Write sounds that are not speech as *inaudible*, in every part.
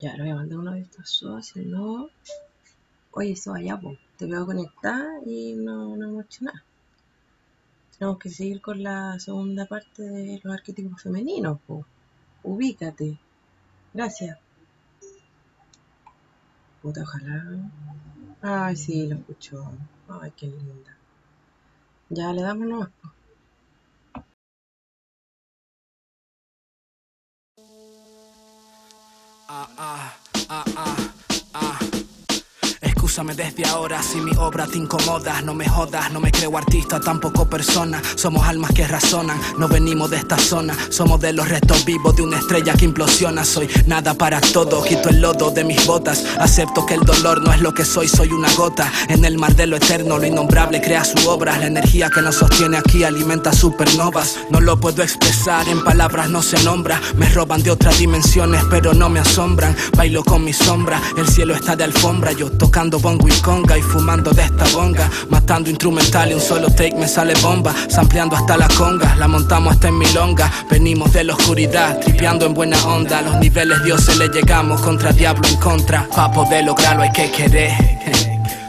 Ya, le voy a mandar uno de estos socios, ¿no? Oye, eso allá, pues. Te veo conectada y no, no hemos hecho nada. Tenemos que seguir con la segunda parte de los arquetipos femeninos, pues. Ubícate. Gracias. Puta, ojalá. Ay, sí, lo escucho. Ay, qué linda. Ya le damos nomás, pues. Ah, ah, ah, ah, ah. Escúchame desde ahora si mi obra te incomoda. No me jodas, no me creo artista, tampoco persona. Somos almas que razonan, no venimos de esta zona. Somos de los restos vivos de una estrella que implosiona. Soy nada para todo, quito el lodo de mis botas. Acepto que el dolor no es lo que soy, soy una gota. En el mar de lo eterno, lo innombrable crea su obra. La energía que nos sostiene aquí alimenta supernovas. No lo puedo expresar, en palabras no se nombra. Me roban de otras dimensiones, pero no me asombran. Bailo con mi sombra, el cielo está de alfombra. Yo tocando bongo y conga y fumando de esta bonga. Matando instrumental y un solo take me sale bomba. Sampleando hasta la conga, la montamos hasta en milonga. Venimos de la oscuridad, tripeando en buena onda. Los niveles dioses le llegamos contra diablo en contra. Pa' poder lograrlo hay que querer.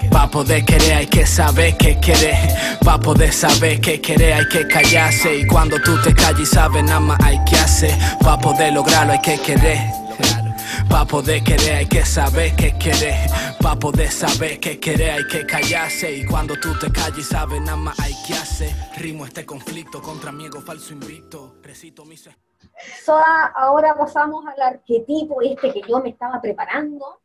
Pa' poder querer hay que saber qué querer. Pa' poder saber qué querer hay que callarse. Y cuando tú te calles y sabes nada más hay que hacer. Pa' poder lograrlo hay que querer. Pa' poder querer hay que saber qué querer. Pa' poder saber qué querer hay que callarse. Y cuando tú te calles sabes nada más hay que hacer. Rimo este conflicto contra mi ego falso invicto. Recito mis... Soa, ahora pasamos al arquetipo este que yo me estaba preparando,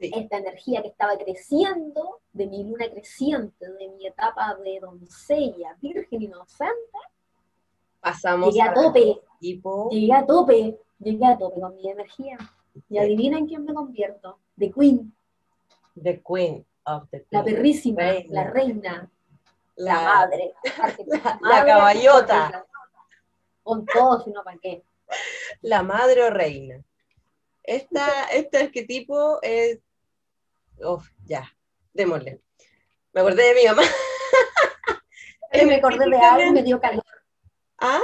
Sí. esta energía que estaba creciendo, de mi luna creciente, de mi etapa de doncella, virgen inocente, Pasamos llegué a al tope, arquetipo llegué a tope, llegué a tope con mi energía. Y adivina en quién me convierto, de Queen, The Queen of the la Queen. perrísima, Reina. la reina, la, La- madre, *laughs* la madre, caballota. *laughs* Con todo, sino para qué. la madre o reina. Esta, este arquetipo es. Uf, ya, démosle. Me acordé de mi mamá. *laughs* Me acordé de algo y me dio calor. ¿Ah?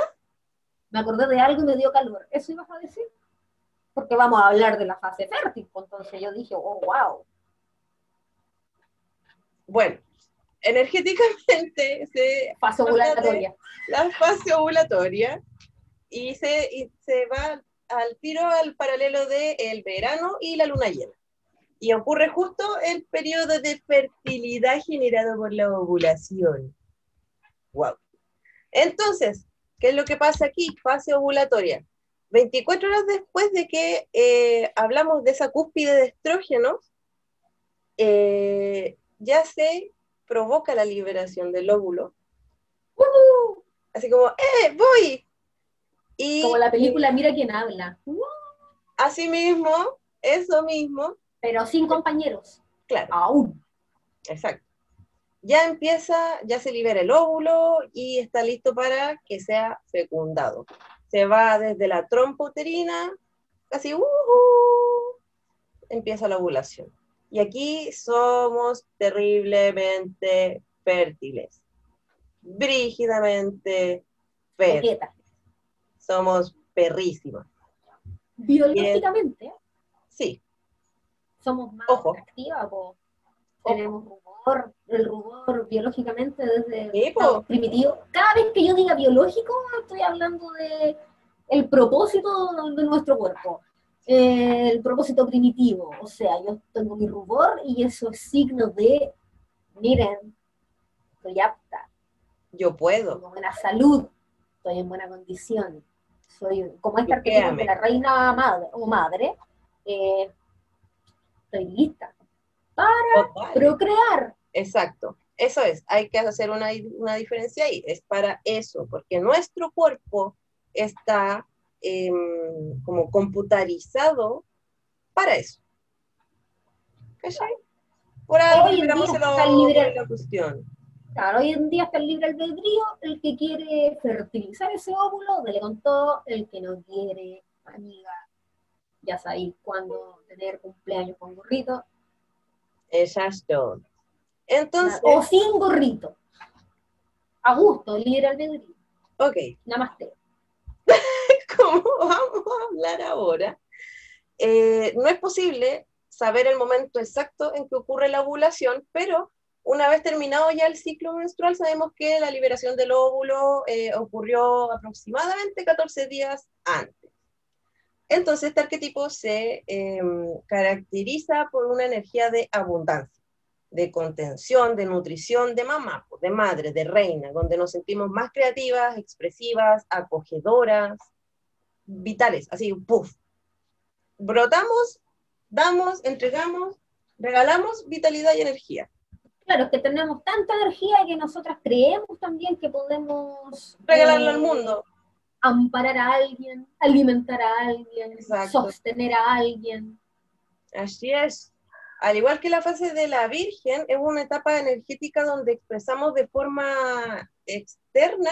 Me acordé de algo y me dio calor. ¿Eso ibas a decir? Porque vamos a hablar de la fase fértil. pues, Entonces yo dije, oh, wow. Bueno, energéticamente *laughs* se Fase ovulatoria. la fase ovulatoria y se, y se va al tiro al paralelo del el verano y la luna llena. Y ocurre justo el periodo de fertilidad generado por la ovulación. Wow. Entonces, ¿qué es lo que pasa aquí? Fase ovulatoria. 24 horas después de que eh, hablamos de esa cúspide de estrógenos, eh, ya se provoca la liberación del óvulo. Así como, ¡eh, voy! Y Como la película Mira quién habla. así mismo, eso mismo, Pero sin compañeros. claro, Aún. exacto. Ya empieza, ya se libera el óvulo y está listo para que sea fecundado. Se va desde la trompa uterina, casi, ¡uhú! empieza la ovulación. Y aquí somos terriblemente fértiles, brígidamente fértiles. Somos perrísimas. Biológicamente, Sí, somos más Ojo. activas. po. Tenemos rubor. El rubor biológicamente desde Sí, primitivo. Cada vez que yo diga biológico, estoy hablando de el propósito de nuestro cuerpo. Eh, el propósito primitivo. O sea, yo tengo mi rubor y eso es signo de, miren, estoy apta, yo puedo. tengo buena salud, estoy en buena condición. Soy como este arquetipo de la reina madre o madre, eh, estoy lista para Total. procrear. Exacto. Eso es, hay que hacer una, una diferencia ahí. Es para eso, porque nuestro cuerpo está em, como computarizado para eso. ¿Cachai? Por algo Hoy en día está libre- la cuestión. Claro, hoy en día está el libre albedrío, el que quiere fertilizar ese óvulo, dele con todo, el que no quiere, amiga, ya sabéis cuándo tener cumpleaños con gorrito, Exacto. Entonces, o sin gorrito. A gusto, libre albedrío, ok, namaste. *laughs* como vamos a hablar ahora, eh, no es posible saber el momento exacto en que ocurre la ovulación, pero una vez terminado ya el ciclo menstrual, sabemos que la liberación del óvulo eh, ocurrió aproximadamente 14 días antes. Entonces, este arquetipo se em, caracteriza por una energía de abundancia, de contención, de nutrición, de mamá, de madre, de reina, donde nos sentimos más creativas, expresivas, acogedoras, vitales, así, puff. Brotamos, damos, entregamos, regalamos vitalidad y energía. Claro, que tenemos tanta energía que nosotras creemos también que podemos... Regalarlo al eh, mundo amparar a alguien, alimentar a alguien, sostener a alguien. Así es. Al igual que la fase de la Virgen, es una etapa energética donde expresamos de forma externa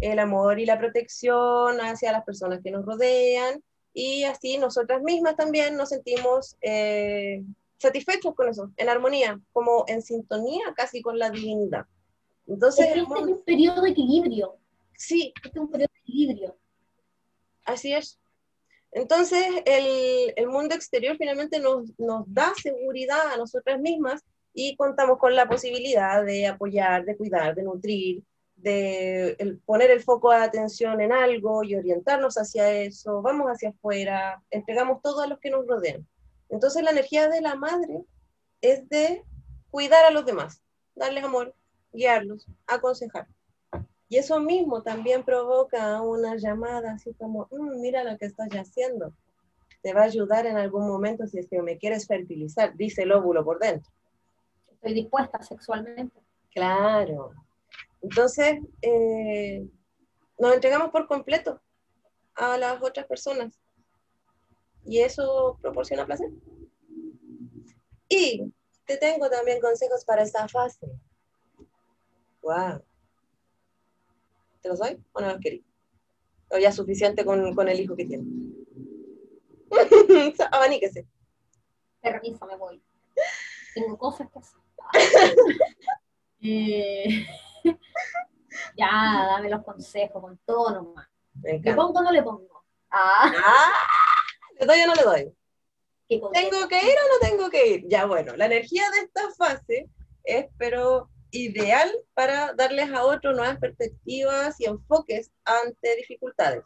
el amor y la protección hacia las personas que nos rodean y así nosotras mismas también nos sentimos eh, satisfechos con eso, en armonía, como en sintonía casi con la divinidad. Entonces, es, este es un periodo de equilibrio. Sí. Es un periodo de equilibrio. Así es. Entonces, el, mundo exterior finalmente nos, da seguridad a nosotras mismas y contamos con la posibilidad de apoyar, de cuidar, de nutrir, de poner el foco de atención en algo y orientarnos hacia eso, vamos hacia afuera, entregamos todo a los que nos rodean. Entonces, la energía de la madre es de cuidar a los demás, darles amor, guiarlos, aconsejar. Y eso mismo también provoca una llamada así como, mm, mira lo que estás haciendo. Te va a ayudar en algún momento si es que me quieres fertilizar, dice el óvulo por dentro. Estoy dispuesta sexualmente. Claro. Entonces, eh, nos entregamos por completo a las otras personas. Y eso proporciona placer. Y te tengo también consejos para esta fase. Wow. ¿Te los doy o no los querí? O ya es suficiente con, con, el hijo que tiene. *laughs* Abaníquese. Permiso, me voy. Tengo cosas que hacer. *laughs* eh, *laughs* ya, dame los consejos con todo nomás. ¿Le pongo o no le pongo? Ah. ah. ¿Le doy o no le doy? ¿Tengo que ir o no tengo que ir? Ya, bueno, la energía de esta fase es, pero ideal para darles a otros nuevas perspectivas y enfoques ante dificultades.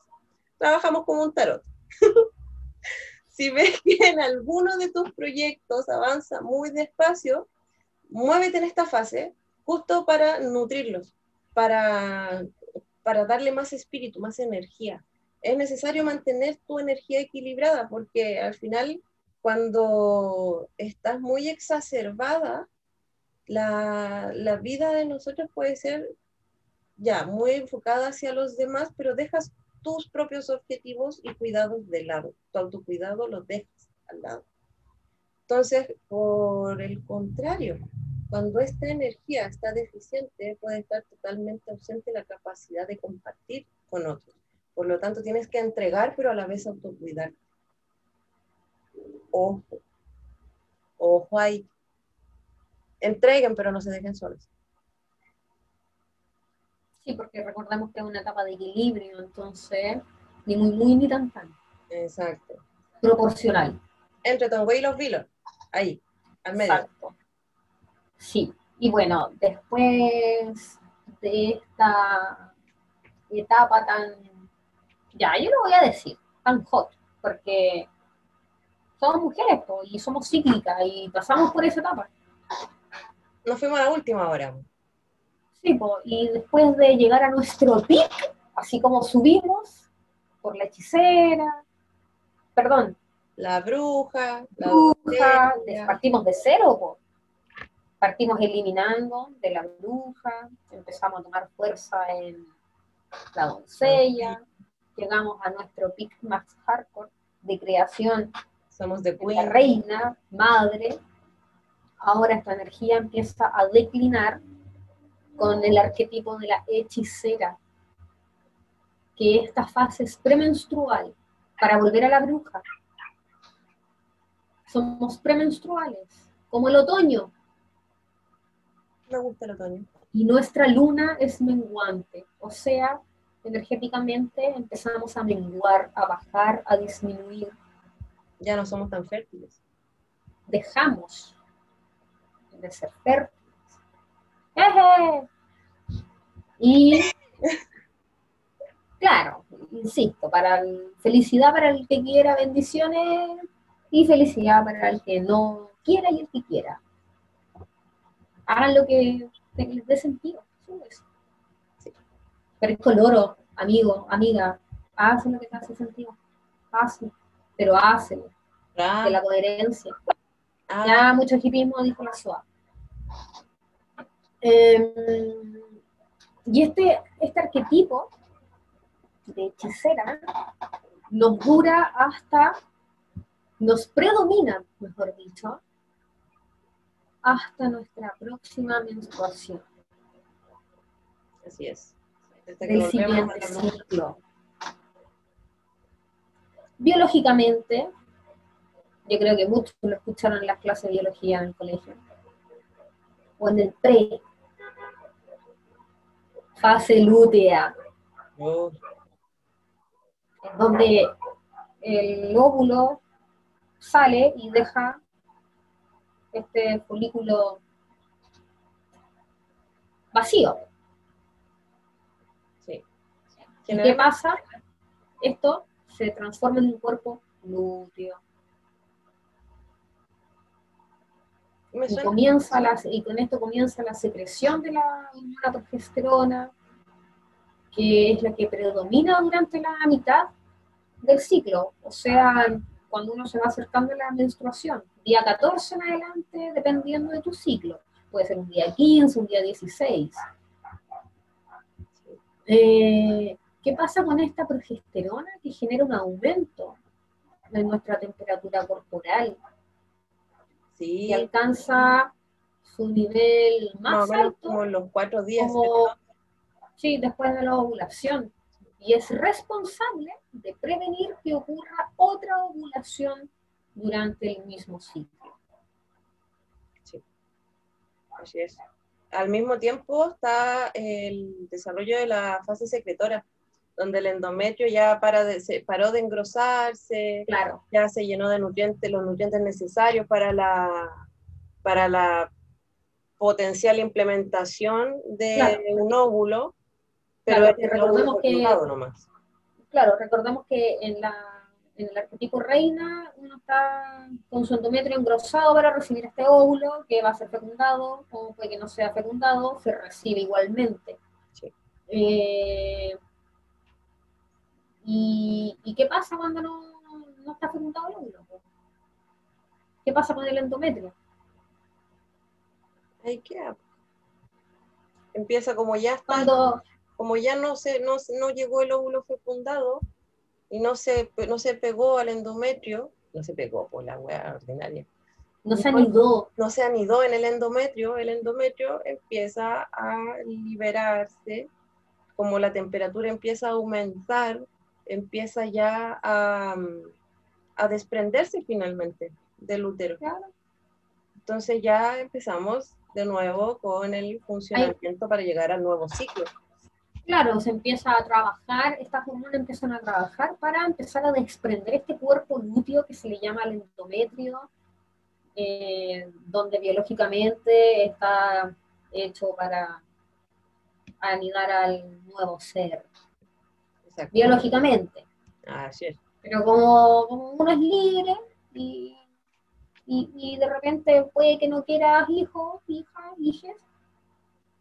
Trabajamos como un tarot. *laughs* si ves que en alguno de tus proyectos avanza muy despacio, muévete en esta fase justo para nutrirlos, para, para darle más espíritu, más energía. Es necesario mantener tu energía equilibrada porque al final cuando estás muy exacerbada, la, la vida de nosotros puede ser ya muy enfocada hacia los demás, pero dejas tus propios objetivos y cuidados de lado. Tu autocuidado los dejas al lado. Entonces, por el contrario, cuando esta energía está deficiente, puede estar totalmente ausente la capacidad de compartir con otros. Por lo tanto, tienes que entregar, pero a la vez autocuidar. Ojo. Ojo ahí entreguen, pero no se dejen solos. Sí, porque recordemos que es una etapa de equilibrio, entonces, ni muy, muy, ni tan, tan. Exacto. Proporcional. Entre Tongwei y los Vilos, ahí, al medio. Exacto. Sí, y bueno, después de esta etapa tan, ya, yo lo voy a decir, tan hot, porque somos mujeres y somos cíclicas y pasamos por esa etapa nos fuimos a la última hora. Sí, y después de llegar a nuestro pic, así como subimos por la hechicera, perdón. La bruja, la bruja, partimos de cero, partimos eliminando de la bruja, empezamos a tomar fuerza en la doncella, llegamos a nuestro pic más hardcore de creación. Somos de, de la reina, madre, ahora esta energía empieza a declinar con el arquetipo de la hechicera, que esta fase es premenstrual para volver a la bruja. Somos premenstruales, como el otoño. Me gusta el otoño. Y nuestra luna es menguante, o sea, energéticamente empezamos a menguar, a bajar, a disminuir. Ya no somos tan fértiles. Dejamos de ser fértiles. ¡Eje! Y claro, insisto, para el- felicidad para el que quiera bendiciones y felicidad para el que no quiera y el que quiera. Hagan lo que les dé sentido. Sí. Pero es coloro, amigo, amiga, haz lo que te hace sentido. Hazlo, pero hazlo, Ah, de la coherencia. ah, Ya mucho hipismo dijo la SOA. Em, y este, este arquetipo de hechicera nos dura hasta, nos predomina, mejor dicho, hasta nuestra próxima menstruación, así es. Que volvemos siguiente ciclo. Biológicamente, yo creo que muchos lo escucharon en las clases de biología en el colegio, o en el pre, fase lútea, Oh, donde el óvulo sale y deja este folículo vacío. sí. ¿Y qué pasa? Esto se transforma en un cuerpo lúteo. Me Y, comienza la, y con esto comienza la secreción de la progesterona, que es la que predomina durante la mitad del ciclo, o sea, cuando uno se va acercando a la menstruación, día 14 en adelante, dependiendo de tu ciclo. Puede ser un día 15, un día 16. Eh, ¿Qué pasa con esta progesterona que genera un aumento de nuestra temperatura corporal? Sí, y alcanza su nivel más o más menos alto como los cuatro días. como- sí, después de la ovulación. Y es responsable de prevenir que ocurra otra ovulación durante el mismo ciclo. Así es. Al mismo tiempo está el desarrollo de la fase secretora, donde el endometrio ya para de- se paró de engrosarse, Claro, ya se llenó de nutrientes, los nutrientes necesarios para la, para la potencial implementación de Claro. un óvulo, pero Claro, es recordemos óvulo que- nomás. claro, recordemos que en, la, en el arquetipo reina uno está con su endometrio engrosado para recibir este óvulo que va a ser fecundado, o puede que no sea fecundado, se recibe igualmente. Sí. Eh, ¿y, y qué pasa cuando no, no está fecundado el óvulo? ¿Qué pasa con el endometrio? Ahí queda. Empieza como ya está Cuando, como ya no se, no, no llegó el óvulo fecundado y no se, no se pegó al endometrio, no se pegó por la hueá ordinaria, no se anidó, no se anidó en el endometrio, el endometrio empieza a liberarse, como la temperatura empieza a aumentar, empieza ya a, a desprenderse finalmente del útero. claro, Entonces ya empezamos de nuevo con el funcionamiento para llegar al nuevo ciclo. Claro, se empieza a trabajar, estas hormonas empiezan a trabajar para empezar a desprender este cuerpo lúteo que se le llama el endometrio, eh, donde biológicamente está hecho para anidar al nuevo ser, Exacto. biológicamente. Así es. Pero como, como uno es libre y, y, y de repente puede que no quieras hijos, hijas, hijes,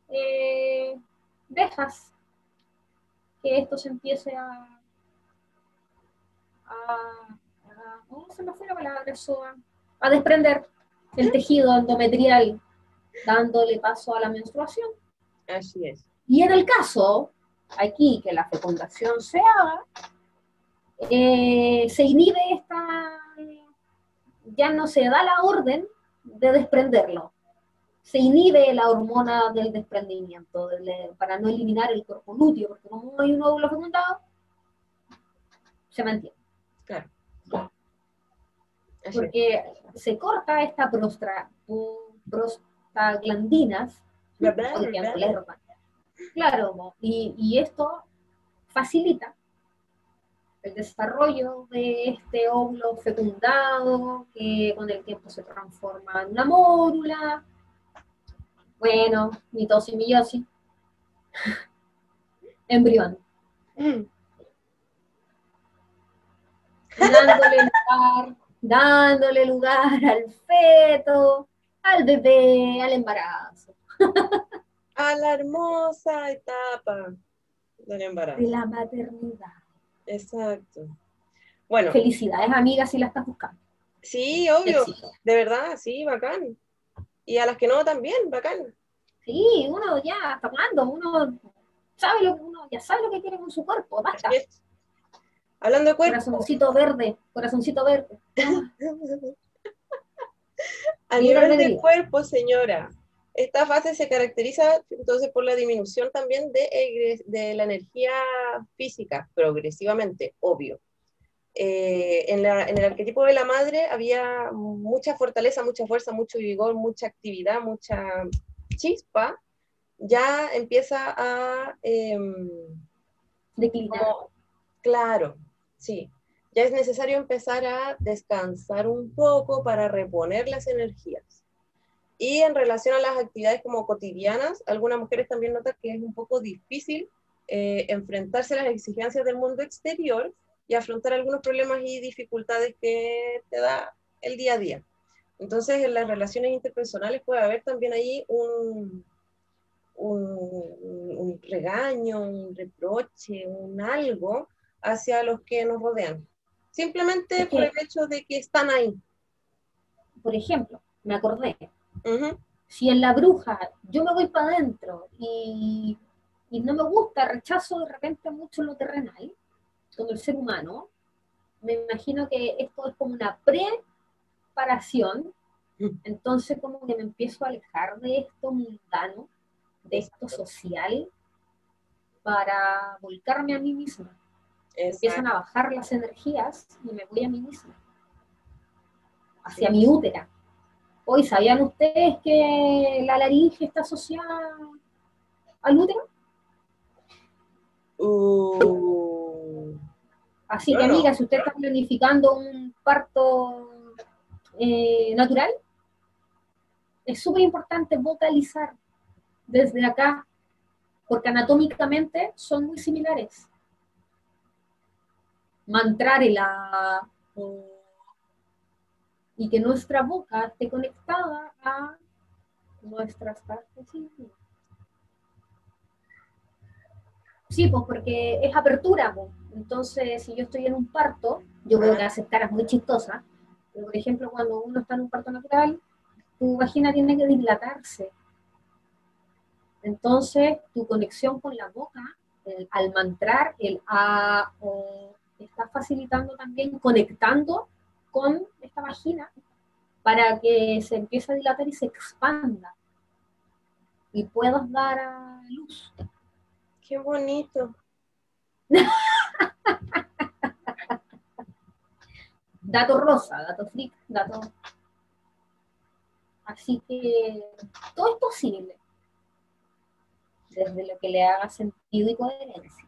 eh, dejas que esto se empiece a... a, a ¿Cómo se me fue la palabra? A desprender el tejido endometrial, dándole paso a la menstruación. Así es. Y en el caso, aquí, que la fecundación se haga, eh, se inhibe esta, ya no se da la orden de desprenderlo. Se inhibe la hormona del desprendimiento del- para no eliminar el cuerpo lúteo, porque como no hay un óvulo fecundado, se mantiene. Claro. Así es. Porque se corta esta prostra, prostaglandinas, Claro, y, y esto facilita el desarrollo de este óvulo fecundado que con el tiempo se transforma en una mórula. Bueno, mitosis, meiosis. *laughs* Embrión. Mm. Dándole lugar, dándole lugar al feto, al bebé, al embarazo. *laughs* A la hermosa etapa del embarazo. De la maternidad. Exacto. Bueno, Felicidades, amigas, si la estás buscando. sí, obvio. Éxito. De verdad, sí, bacán. Y a las que no también, bacán. Sí, uno ya, ¿hasta cuándo? Uno sabe lo que uno ya sabe lo que quiere con su cuerpo, basta. Hablando de cuerpo, Corazoncito verde, corazoncito verde. *laughs* a nivel de albedrío. cuerpo, señora, esta fase se caracteriza entonces por la disminución también de, la energía física, progresivamente, obvio. Eh, en, la- en el arquetipo de la madre había mucha fortaleza, mucha fuerza, mucho vigor, mucha actividad, mucha chispa. Ya empieza a... em, Declinar. como- claro, sí. Ya es necesario empezar a descansar un poco para reponer las energías. Y en relación a las actividades como cotidianas, algunas mujeres también notan que es un poco difícil eh, enfrentarse a las exigencias del mundo exterior y afrontar algunos problemas y dificultades que te da el día a día. Entonces, en las relaciones interpersonales puede haber también ahí un, un, un regaño, un reproche, un algo hacia los que nos rodean. Simplemente por el hecho de que están ahí. Por ejemplo, me acordé, Si en la bruja yo me voy para adentro y, y no me gusta, rechazo de repente mucho lo terrenal, como el ser humano, me imagino que esto es como una preparación, Mm. entonces como que me empiezo a alejar de esto mundano, de esto social, para volcarme a mí misma. Empiezan a bajar las energías y me voy a mí misma, hacia mi útera. Hoy, ¿sabían ustedes que la laringe está asociada al útero? Uh, Así que, amiga, si usted está planificando un parto eh, natural, es súper importante vocalizar desde acá, porque anatómicamente son muy similares. Mantrar el A, o- y que nuestra boca esté conectada a nuestras partes íntimas. Sí, pues porque es apertura, pues. Entonces, si yo estoy en un parto, yo veo que hace caras muy chistosas, pero por ejemplo, cuando uno está en un parto natural, tu vagina tiene que dilatarse. Entonces, tu conexión con la boca, el- al mantrar el A, o, está facilitando también, conectando con esta vagina para que se empiece a dilatar y se expanda y puedas dar a luz. qué bonito. *laughs* dato rosa, dato freak, dato. Así que todo es posible. Desde lo que le haga sentido y coherencia.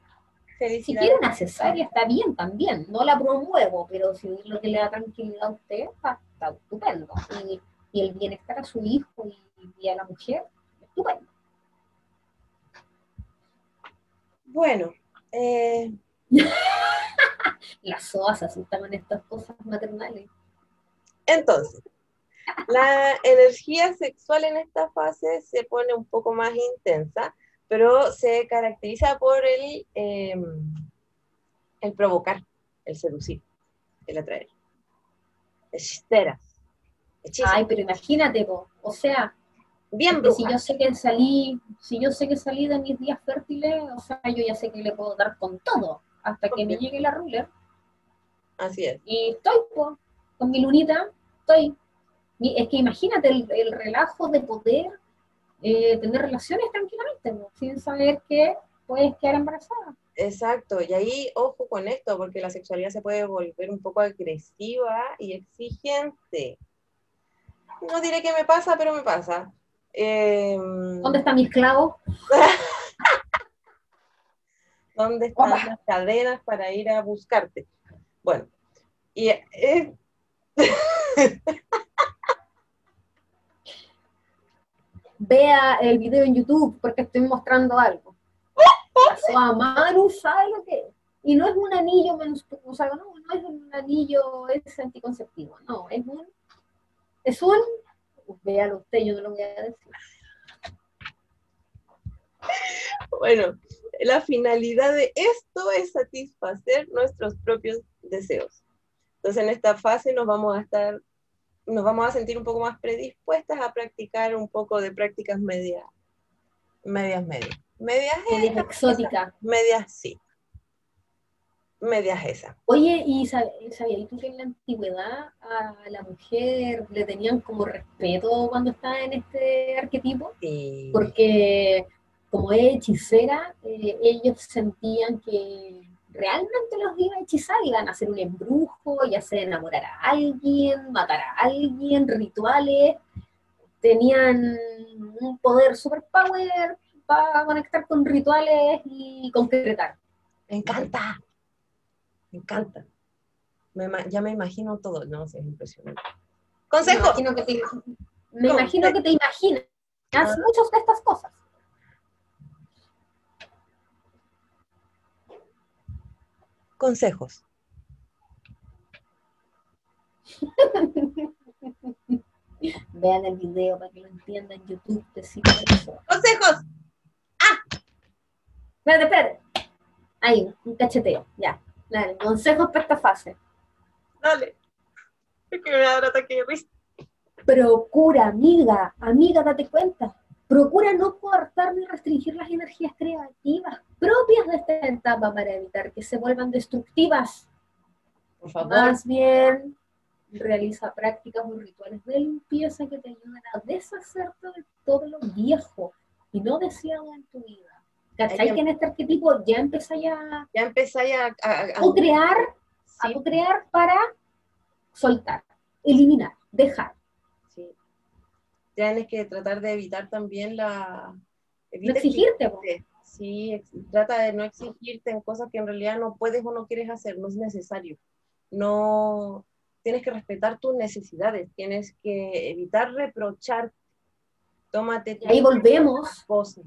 Si quiere una cesárea está bien también, no la promuevo, pero si es lo que le da tranquilidad a usted, está, está estupendo. Y, y el bienestar a su hijo y, y a la mujer, estupendo. Bueno, eh, *laughs* Las SOAS asustan estas cosas maternales. entonces, la energía sexual en esta fase se pone un poco más intensa, pero se caracteriza por el, eh, el provocar, el seducir, el atraer. Hechiceras. Hechizos. Ay, pero imagínate, po, o sea, Bien si yo sé que salí, si yo sé que salí de mis días fértiles, o sea, yo ya sé que le puedo dar con todo hasta que me llegue la ruler. Así es. Y estoy po, con mi lunita, estoy. Es que imagínate el, el relajo de poder eh, tener relaciones tranquilamente, po, sin saber que puedes quedar embarazada. Exacto, y ahí ojo con esto, porque la sexualidad se puede volver un poco agresiva y exigente. No diré que me pasa, pero me pasa. Em, ¿Dónde está mi esclavo? *laughs* ¿Dónde están Opa. las cadenas para ir a buscarte? Bueno, y eh, *laughs* Vea el video en YouTube porque estoy mostrando algo. Pasó a ¿sabe lo que es? Y no es un anillo o no, no es un anillo es anticonceptivo, no, es un, es un, véalo usted, yo no lo voy a decir. bueno, la finalidad de esto es satisfacer nuestros propios deseos. Entonces, en esta fase nos vamos a estar, nos vamos a sentir un poco más predispuestas a practicar un poco de prácticas medias, medias, medias. Medias, Medias esas, exótica. medias sí. Medias esas. Oye, ¿y sab- sabías tú que en la antigüedad a la mujer le tenían como respeto cuando estaba en este arquetipo? Sí. Porque como es hechicera, eh, ellos sentían que realmente los iba a hechizar, iban a hacer un embrujo, ya sea enamorar a alguien, matar a alguien, rituales, tenían un poder super power para conectar con rituales y concretar. Me encanta. Me encanta. Me ya me imagino todo. No, es impresionante. Me Consejo. imagino que te, me imagino que te imaginas Ah. muchas de estas cosas. Consejos. *laughs* Vean el video para que lo entiendan. YouTube te cita eso. Consejos. Espérate, espérate. Ahí, un cacheteo. Ya. Dale, consejos para esta fase. Dale. Es que me da un ataque de risa. Procura, amiga, amiga, date cuenta. Procura no coartar ni restringir las energías creativas propias de esta etapa para evitar que se vuelvan destructivas. Por favor. Más bien, realiza prácticas o rituales de limpieza que te ayuden a deshacerte de todo lo viejo y no deseado en tu vida. ¿Cachai que en este arquetipo ya empezáis a, Ya empezáis a, a, a- a crear, a sí, crear para soltar, eliminar, dejar? Tienes que tratar de evitar también la... No evita exigirte, po. exigirte. Sí, trata de no exigirte en cosas que en realidad no puedes o no quieres hacer, no es necesario. No, tienes que respetar tus necesidades, tienes que evitar reprochar. Tómate Y ahí volvemos, cosas.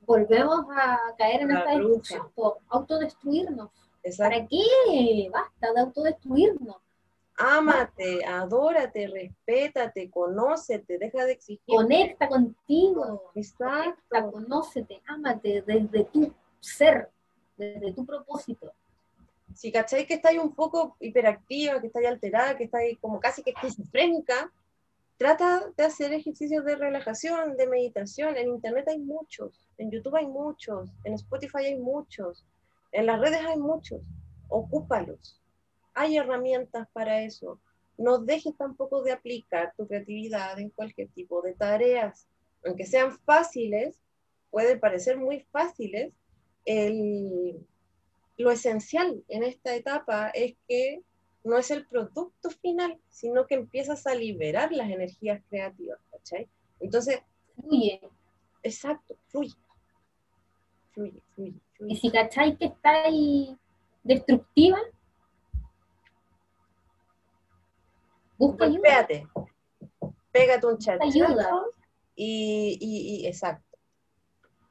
volvemos a caer en La esta discusión, autodestruirnos. Exacto. ¿Para qué? Basta de autodestruirnos. Ámate, adórate, respétate, conócete, deja de exigir. Conecta contigo. Exacto. Conecta, conócete, ámate desde tu ser, desde tu propósito. Si cacháis que estáis un poco hiperactiva, que estáis alterada, que estáis como casi que esquizofrénica, trata de hacer ejercicios de relajación, de meditación. En internet hay muchos, en YouTube hay muchos, en Spotify hay muchos, en las redes hay muchos. Ocúpalos. Hay herramientas para eso. No dejes tampoco de aplicar tu creatividad en cualquier tipo de tareas. Aunque sean fáciles, pueden parecer muy fáciles, el, lo esencial en esta etapa es que no es el producto final, sino que empiezas a liberar las energías creativas, ¿cachai? Entonces, Fluye. exacto, fluye. Fluye, fluye, Y si cacháis que está ahí destructiva, busca ayuda. Pégate un ayuda. charchazo y, y, y- exacto.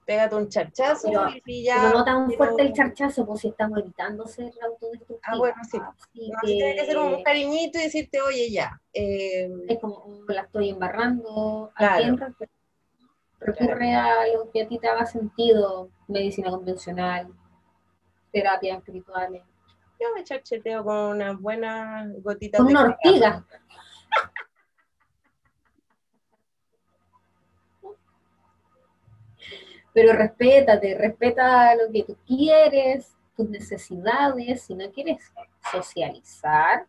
Pégate un charchazo Pero- y, ya. Pero no tan pero- fuerte el charchazo, pues si estamos evitando ser autodestructivos. Ah, bueno, sí. Así No, sí tiene que ser un que cariñito y decirte, oye, ya. eh, es como "Oh, la estoy embarrando. ¿A Claro. recurre? Recurre a lo que a ti te haga sentido, medicina convencional, terapias espirituales. Yo me charcheteo con unas buenas gotitas Con de una ortiga. Pero respétate, respeta lo que tú quieres, tus necesidades. Si no quieres socializar,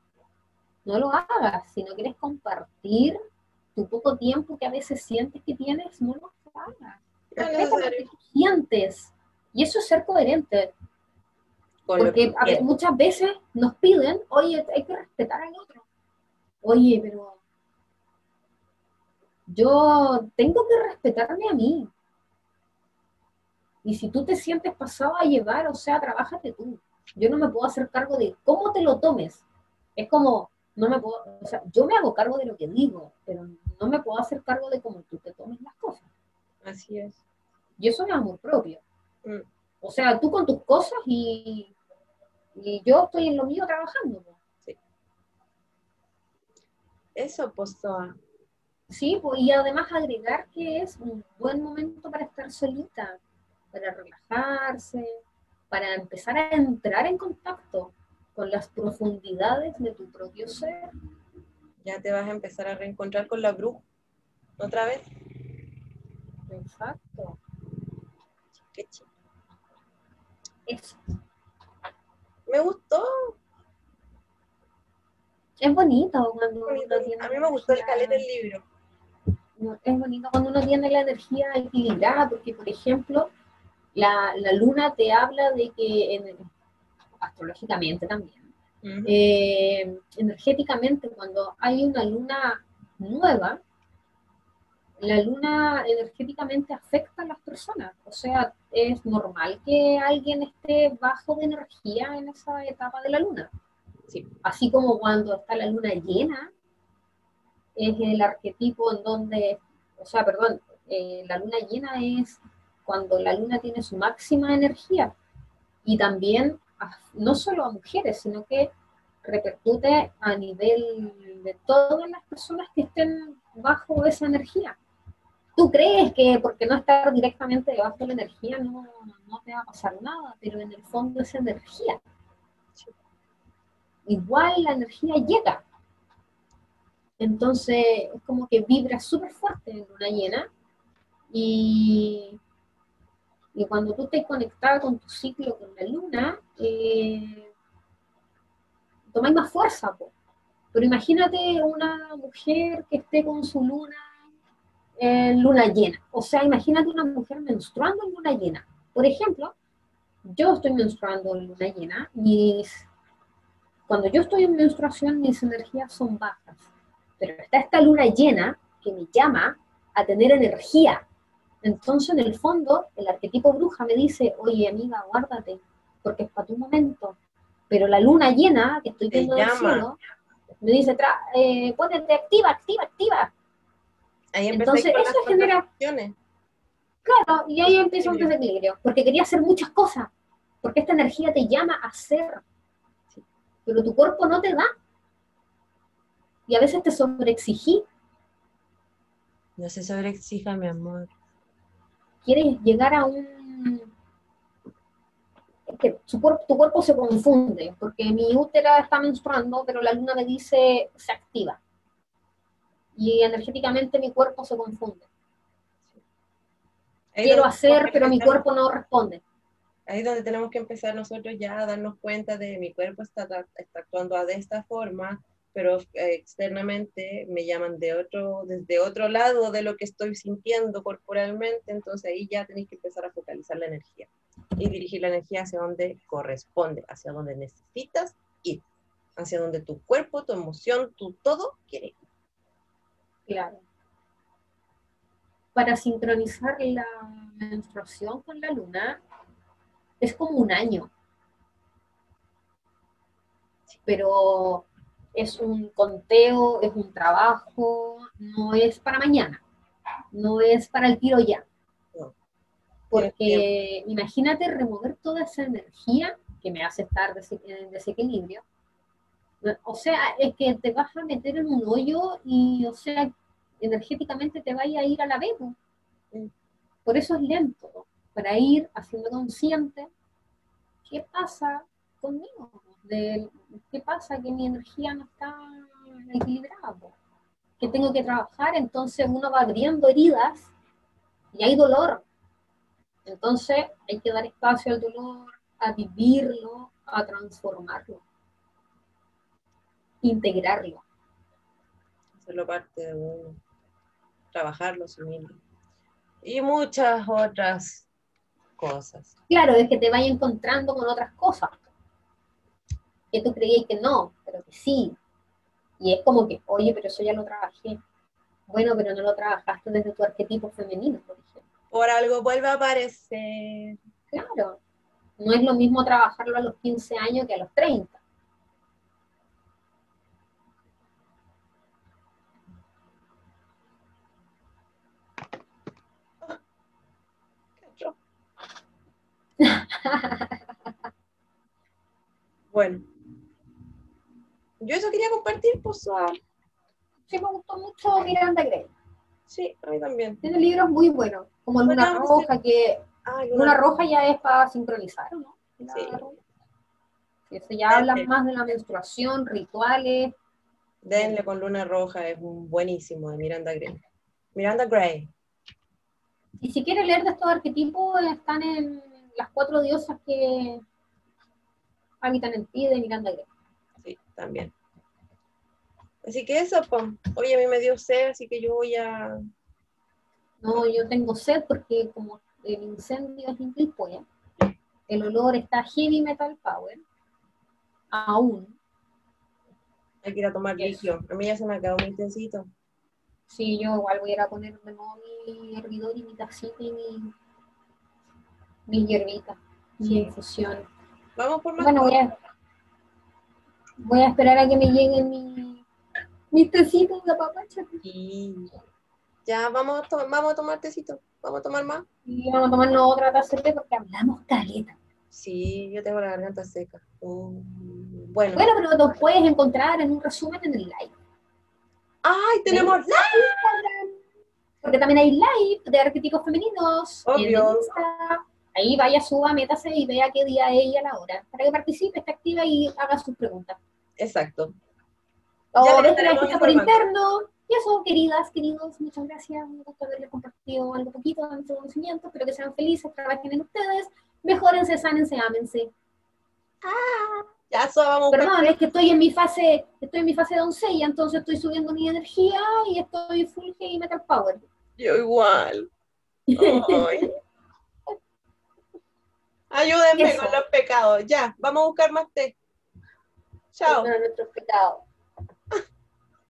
no lo hagas. Si no quieres compartir tu poco tiempo que a veces sientes que tienes, no lo hagas. Respeta lo que tú sientes. Y eso es ser coherente. Con Porque a muchas veces nos piden, oye, hay que respetar al otro. Oye, pero yo tengo que respetarme a mí. Y si tú te sientes pasado a llevar, o sea, trabájate tú. Yo no me puedo hacer cargo de cómo te lo tomes. Es como, no me puedo, o sea, yo me hago cargo de lo que digo, pero no me puedo hacer cargo de cómo tú te tomes las cosas. Así es. Y eso es amor propio. Mm. O sea, tú con tus cosas y, y yo estoy en lo mío trabajando. po. Eso, pues. Sí, pues, y además agregar que es un buen momento para estar solita, para relajarse, para empezar a entrar en contacto con las profundidades de tu propio ser. Ya te vas a empezar a reencontrar con la bruja. ¿Otra vez? Exacto. Qué chido. Eso. Me gustó. Es bonito cuando bonito. uno tiene A mí me gustó el caleta del libro. No, es bonito cuando uno tiene la energía equilibrada, porque, por ejemplo, la, la luna te habla de que, en- astrológicamente también, eh, energéticamente, cuando hay una luna nueva, la luna energéticamente afecta a las personas. O sea, es normal que alguien esté bajo de energía en esa etapa de la luna. Sí. Así como cuando está la luna llena, es el arquetipo en donde, o sea, perdón, eh, la luna llena es cuando la luna tiene su máxima energía. Y también, no solo a mujeres, sino que repercute a nivel de todas las personas que estén bajo esa energía. Tú crees que porque no estar directamente debajo de la energía no, no te va a pasar nada, pero en el fondo es energía. Igual la energía llega. Entonces es como que vibra súper fuerte en luna llena y, y cuando tú estás conectada con tu ciclo con la luna, eh, tomáis más fuerza. po. Pero imagínate una mujer que esté con su luna en luna llena. O sea, imagínate una mujer menstruando en luna llena. Por ejemplo, yo estoy menstruando en luna llena, mis, cuando yo estoy en menstruación mis energías son bajas, pero está esta luna llena que me llama a tener energía. Entonces, en el fondo, el arquetipo bruja me dice, oye amiga, guárdate, porque es para tu momento. Pero la luna llena que estoy viendo del cielo, me dice, "Tra- eh, ponete activa, activa, activa. Ahí Entonces, con eso genera-. Claro, y ahí empieza un desequilibrio, porque quería hacer muchas cosas, porque esta energía te llama a hacer, pero tu cuerpo no te da. Y a veces te sobreexigí, No se sobreexija, mi amor. quieres llegar a un... es que su cuerpo, tu cuerpo se confunde, porque mi útera está menstruando, pero la luna me dice se activa. Y energéticamente mi cuerpo se confunde. Ahí Quiero hacer, pero mi cuerpo no responde. Ahí es donde tenemos que empezar nosotros ya a darnos cuenta de mi cuerpo está, está actuando de esta forma, pero eh, externamente me llaman de otro, desde otro lado de lo que estoy sintiendo corporalmente, entonces ahí ya tenéis que empezar a focalizar la energía y dirigir la energía hacia donde corresponde, hacia donde necesitas ir, hacia donde tu cuerpo, tu emoción, tu todo quiere ir. Claro. Para sincronizar la menstruación con la luna es como un año. Pero es un conteo, es un trabajo, no es para mañana, no es para el tiro ya. Porque imagínate remover toda esa energía que me hace estar en desequilibrio. O sea, es que te vas a meter en un hoyo y, o sea, energéticamente te vaya a ir a la. Mm. Por eso es lento, para ir haciendo consciente qué pasa conmigo, de qué pasa que mi energía no está equilibrada, que tengo que trabajar, entonces uno va abriendo heridas y hay dolor. Entonces hay que dar espacio al dolor, a vivirlo, a transformarlo, integrarlo. hacerlo parte de uno, trabajarlo, asumirlo. Y muchas otras cosas. Claro, es que te vaya encontrando con otras cosas. Que tú creías que no, pero que sí. Y es como que, oye, pero eso ya lo trabajé. Bueno, pero no lo trabajaste desde tu arquetipo femenino, por ejemplo. Por algo vuelve a aparecer. Claro. No es lo mismo trabajarlo a los 15 años que a los 30. Bueno. Yo eso quería compartir, pues. ah, Sí, me gustó mucho Miranda Gray. sí, a mí también. Tiene libros muy buenos, como Luna Bueno, Roja, que Luna Roja ya es para sincronizar, ¿no? La- Sí. Eso ya habla Sí. más de la menstruación, rituales. Denle con Luna Roja, es un buenísimo de Miranda Gray. Miranda Gray. Y si quieres leer de estos arquetipos, están en las cuatro diosas que habitan en ti de Miranda Gray. Sí, también. Así que eso, pues. Oye, a mí me dio sed, así que yo voy a. No, yo tengo sed porque como el incendio es en el olor está heavy metal power, aún. Hay que ir a tomar líquido. A mí ya se me acabó mi tecito. Sí, yo igual voy a ir a poner de nuevo mi hervidor y mi tacita y mi, mi hierbita, mi Sí. infusión. Vamos por más. Bueno, voy a, voy a esperar a que me lleguen mi, mis tecitos de papacha. Y ya vamos a, to- vamos a tomar tecito. Vamos a tomar más. Y vamos a tomarnos otra taza de té porque hablamos caleta. Sí, yo tengo la garganta seca. Uh, bueno. Bueno, pero nos puedes encontrar en un resumen en el live. ¡Ay, tenemos Porque también hay live de arquetipos femeninos en Obvio. Insta. Ahí vaya, suba, métase y vea qué día es y a la hora. Para que participe, esté activa y haga sus preguntas. Exacto. O Ya la por interno. Y eso, queridas, queridos, muchas gracias. Me gusta haberles compartido algo poquito de nuestro conocimiento. Espero que sean felices, trabajen en ustedes. Mejórense, sánense, ámense. Ya eso vamos. Perdón, es que estoy en mi fase, estoy en mi fase de doncella, entonces estoy subiendo mi energía y estoy full heavy metal power. Yo igual. *laughs* Ay. Ayúdenme Eso. con los pecados. Ya, vamos a buscar más té. Chao. Nuestros pecados.